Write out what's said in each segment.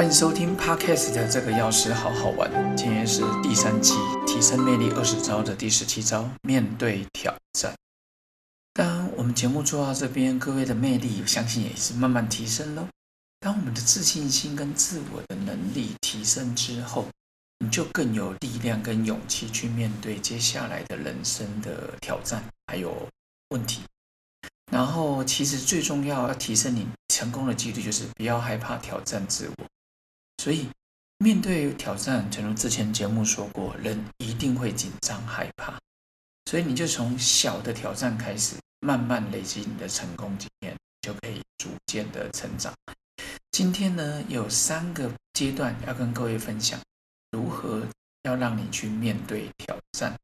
欢迎收听 Podcast 的这个钥匙好好玩。今天是第三期提升魅力二十招的第十七招，面对挑战。当我们节目做到这边，各位的魅力相信也是慢慢提升喽。当我们的自信心跟自我的能力提升之后，你就更有力量跟勇气去面对接下来的人生的挑战还有问题。然后，其实最重要要提升你成功的几率，就是不要害怕挑战自我。所以，面对挑战，正如之前节目说过，人一定会紧张害怕。所以，你就从小的挑战开始，慢慢累积你的成功经验，就可以逐渐的成长。今天呢，有三个阶段要跟各位分享，如何要让你去面对挑战。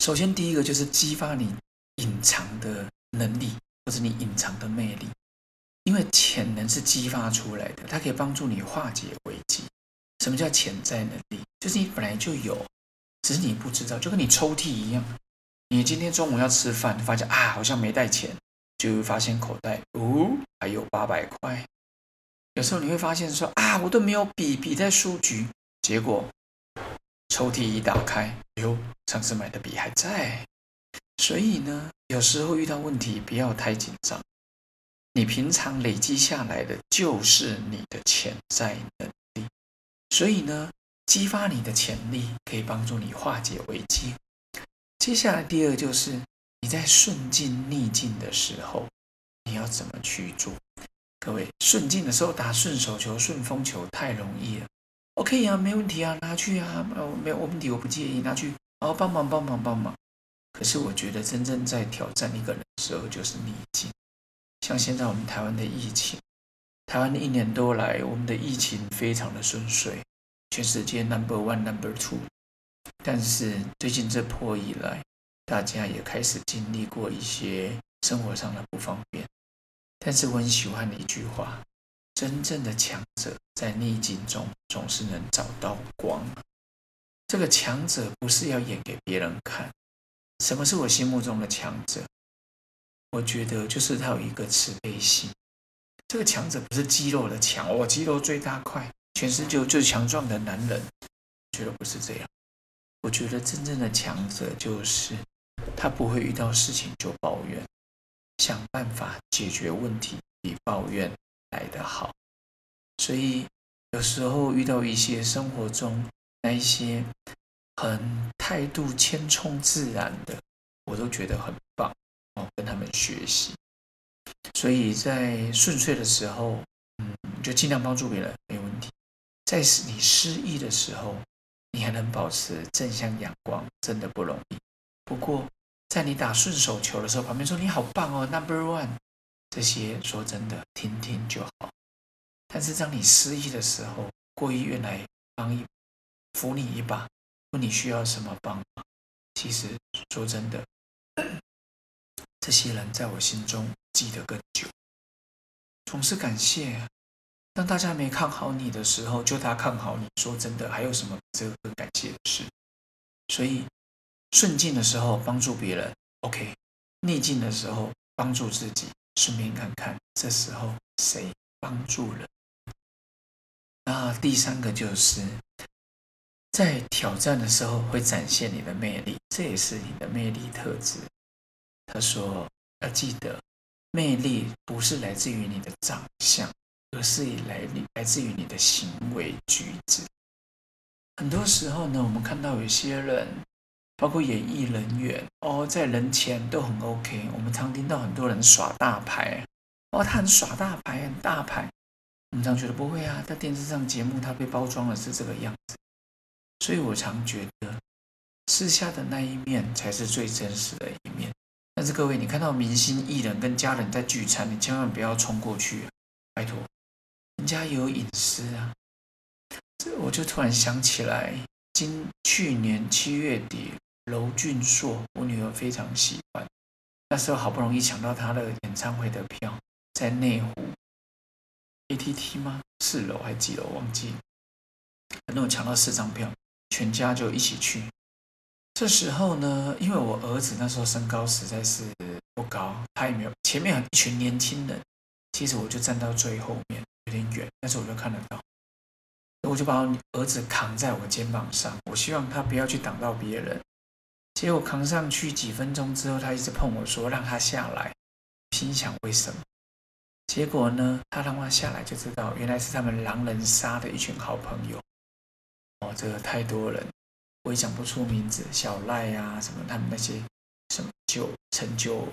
首先，第一个就是激发你隐藏的能力，或者你隐藏的魅力。因为潜能是激发出来的，它可以帮助你化解危机。什么叫潜在能力？就是你本来就有，只是你不知道，就跟你抽屉一样。你今天中午要吃饭，发现啊，好像没带钱，就会发现口袋哦还有八百块。有时候你会发现说啊，我都没有笔，笔在书局。结果抽屉一打开，哟，上次买的笔还在。所以呢，有时候遇到问题不要太紧张。你平常累积下来的就是你的潜在能力，所以呢，激发你的潜力可以帮助你化解危机。接下来第二就是你在顺境逆境的时候，你要怎么去做？各位，顺境的时候打顺手球、顺风球太容易了，OK 啊，没问题啊，拿去啊，没有问题，我不介意拿去，哦，帮忙帮忙帮忙。可是我觉得真正在挑战一个人的时候，就是逆境。像现在我们台湾的疫情，台湾的一年多来，我们的疫情非常的顺遂，全世界 number one number two。但是最近这波以来，大家也开始经历过一些生活上的不方便。但是我很喜欢的一句话：真正的强者在逆境中总是能找到光。这个强者不是要演给别人看。什么是我心目中的强者？我觉得就是他有一个慈悲心。这个强者不是肌肉的强，我肌肉最大块，全世界最强壮的男人，觉得不是这样。我觉得真正的强者就是他不会遇到事情就抱怨，想办法解决问题比抱怨来得好。所以有时候遇到一些生活中那一些很态度谦冲自然的，我都觉得很。哦，跟他们学习，所以在顺遂的时候，嗯，就尽量帮助别人，没问题。在你失意的时候，你还能保持正向阳光，真的不容易。不过，在你打顺手球的时候，旁边说你好棒哦，Number One，这些说真的，听听就好。但是当你失意的时候，过医院来帮一扶你一把，问你需要什么帮忙，其实说真的。这些人在我心中记得更久，总是感谢。当大家没看好你的时候，就他看好你。说真的，还有什么这个更感谢的事？所以顺境的时候帮助别人，OK；逆境的时候帮助自己，顺便看看这时候谁帮助了。那第三个就是在挑战的时候会展现你的魅力，这也是你的魅力特质。他说：“要记得，魅力不是来自于你的长相，而是以来来自于你的行为举止。很多时候呢，我们看到有些人，包括演艺人员哦，在人前都很 OK。我们常听到很多人耍大牌，哦，他很耍大牌，很大牌。我们常觉得不会啊，在电视上节目他被包装的是这个样子。所以我常觉得，私下的那一面才是最真实的一面。”但是各位，你看到明星艺人跟家人在聚餐，你千万不要冲过去，拜托，人家有隐私啊。这我就突然想起来，今去年七月底，娄俊硕，我女儿非常喜欢，那时候好不容易抢到他的演唱会的票，在内湖 ATT 吗？四楼还几楼忘记？反正我抢到四张票，全家就一起去。这时候呢，因为我儿子那时候身高实在是不高，他也没有前面有一群年轻人，其实我就站到最后面，有点远，但是我就看得到。我就把我儿子扛在我肩膀上，我希望他不要去挡到别人。结果扛上去几分钟之后，他一直碰我说让他下来，心想为什么？结果呢，他让他下来就知道，原来是他们狼人杀的一群好朋友。哦，这个太多人，我也讲不出名字，小赖啊什么，他们那些什么就成就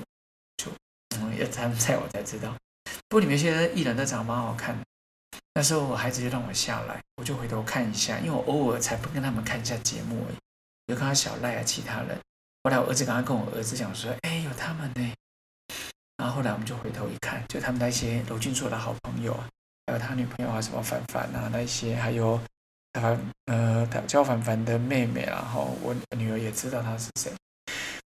就，嗯，要他们猜我才知道。不过里面一些艺人都长得蛮好看的。那时候我孩子就让我下来，我就回头看一下，因为我偶尔才不跟他们看一下节目而已。就看到小赖啊，其他人。后来我儿子刚刚跟我儿子讲说：“哎，有他们呢。”然后后来我们就回头一看，就他们那些娄俊硕的好朋友啊，还有他女朋友啊，什么凡凡啊那些，还有他呃他叫凡凡的妹妹，然后我女儿也知道他是谁。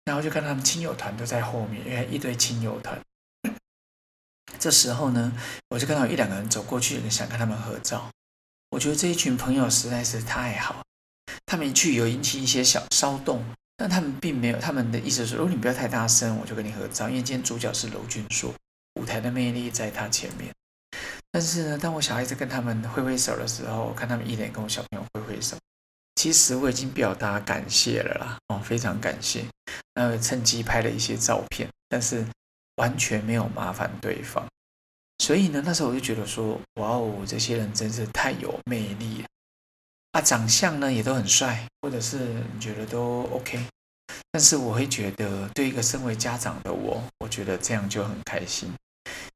然后就看他们亲友团都在后面，因为一堆亲友团。这时候呢，我就看到一两个人走过去，想跟他们合照。我觉得这一群朋友实在是太好，他们一去有引起一些小骚动，但他们并没有。他们的意思是，如果你不要太大声，我就跟你合照。因为今天主角是娄俊硕，舞台的魅力在他前面。但是呢，当我小孩子跟他们挥挥手的时候，看他们一脸跟我小朋友挥挥手，其实我已经表达感谢了啦，哦，非常感谢。那趁机拍了一些照片，但是。完全没有麻烦对方，所以呢，那时候我就觉得说，哇哦，这些人真是太有魅力了啊！长相呢也都很帅，或者是你觉得都 OK，但是我会觉得，对一个身为家长的我，我觉得这样就很开心。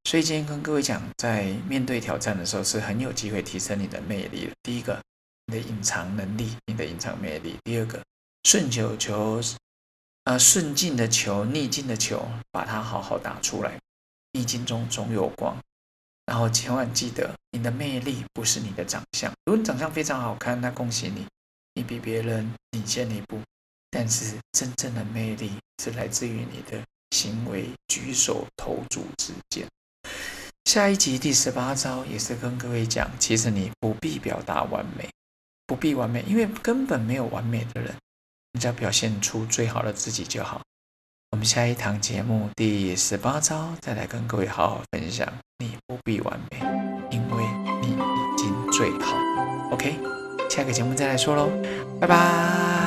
所以今天跟各位讲，在面对挑战的时候，是很有机会提升你的魅力的。第一个，你的隐藏能力，你的隐藏魅力；第二个，顺球球。呃，顺境的球，逆境的球，把它好好打出来。逆境中总有光。然后千万记得，你的魅力不是你的长相。如果你长相非常好看，那恭喜你，你比别人领先一步。但是真正的魅力是来自于你的行为举手投足之间。下一集第十八招也是跟各位讲，其实你不必表达完美，不必完美，因为根本没有完美的人。你只要表现出最好的自己就好。我们下一堂节目第十八招再来跟各位好好分享。你不必完美，因为你已经最好。OK，下个节目再来说喽，拜拜。